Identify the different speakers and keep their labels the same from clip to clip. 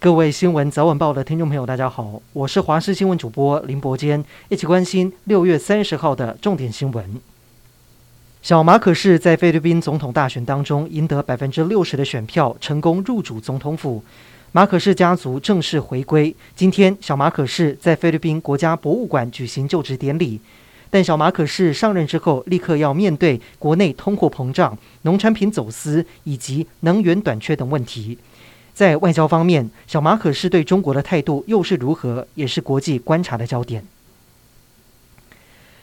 Speaker 1: 各位新闻早晚报的听众朋友，大家好，我是华视新闻主播林伯坚，一起关心六月三十号的重点新闻。小马可是在菲律宾总统大选当中赢得百分之六十的选票，成功入主总统府。马可仕家族正式回归。今天，小马可是在菲律宾国家博物馆举行就职典礼。但小马可仕上任之后，立刻要面对国内通货膨胀、农产品走私以及能源短缺等问题。在外交方面，小马可是对中国的态度又是如何，也是国际观察的焦点。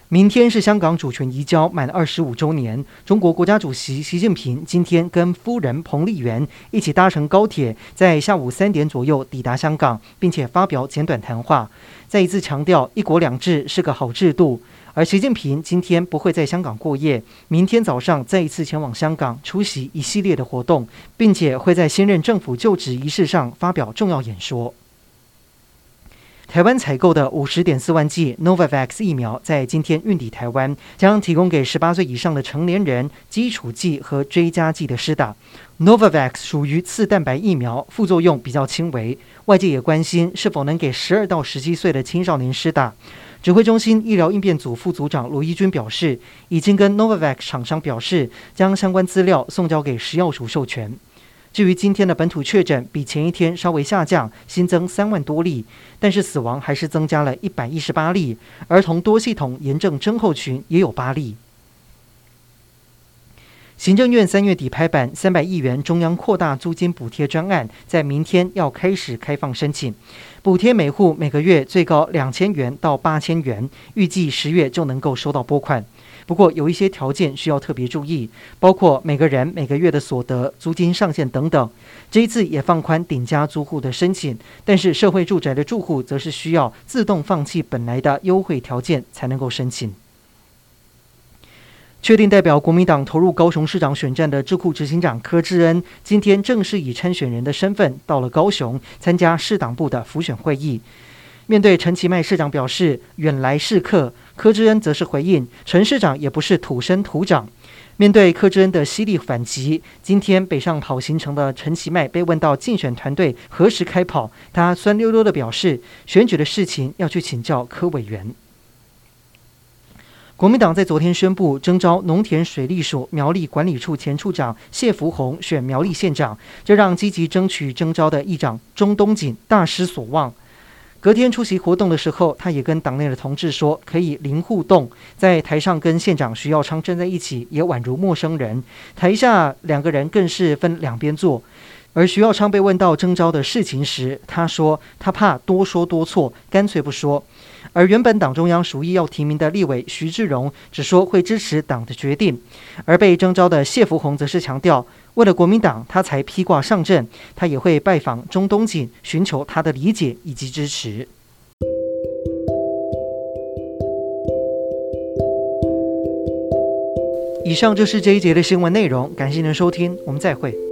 Speaker 1: 明天是香港主权移交满二十五周年，中国国家主席习近平今天跟夫人彭丽媛一起搭乘高铁，在下午三点左右抵达香港，并且发表简短谈话，再一次强调“一国两制”是个好制度。而习近平今天不会在香港过夜，明天早上再一次前往香港出席一系列的活动，并且会在新任政府就职仪式上发表重要演说。台湾采购的五十点四万剂 Novavax 疫苗在今天运抵台湾，将提供给十八岁以上的成年人基础剂和追加剂的施打。Novavax 属于次蛋白疫苗，副作用比较轻微，外界也关心是否能给十二到十七岁的青少年施打。指挥中心医疗应变组副组长罗一军表示，已经跟 Novavax 厂商表示，将相关资料送交给食药署授权。至于今天的本土确诊比前一天稍微下降，新增三万多例，但是死亡还是增加了一百一十八例，儿童多系统炎症症候群也有八例。行政院三月底拍板，三百亿元中央扩大租金补贴专案，在明天要开始开放申请，补贴每户每个月最高两千元到八千元，预计十月就能够收到拨款。不过有一些条件需要特别注意，包括每个人每个月的所得、租金上限等等。这一次也放宽顶加租户的申请，但是社会住宅的住户则是需要自动放弃本来的优惠条件才能够申请。确定代表国民党投入高雄市长选战的智库执行长柯志恩，今天正式以参选人的身份到了高雄参加市党部的辅选会议。面对陈其迈市长表示远来是客，柯志恩则是回应陈市长也不是土生土长。面对柯志恩的犀利反击，今天北上跑行程的陈其迈被问到竞选团队何时开跑，他酸溜溜地表示选举的事情要去请教柯委员。国民党在昨天宣布征召农田水利署苗栗管理处前处长谢福弘选苗栗县长，这让积极争取征召的议长钟东锦大失所望。隔天出席活动的时候，他也跟党内的同志说可以零互动，在台上跟县长徐耀昌站在一起，也宛如陌生人；台下两个人更是分两边坐。而徐耀昌被问到征召的事情时，他说他怕多说多错，干脆不说。而原本党中央属意要提名的立委徐志荣，只说会支持党的决定；而被征召的谢福洪则是强调，为了国民党，他才披挂上阵，他也会拜访钟东锦，寻求他的理解以及支持。以上就是这一节的新闻内容，感谢您的收听，我们再会。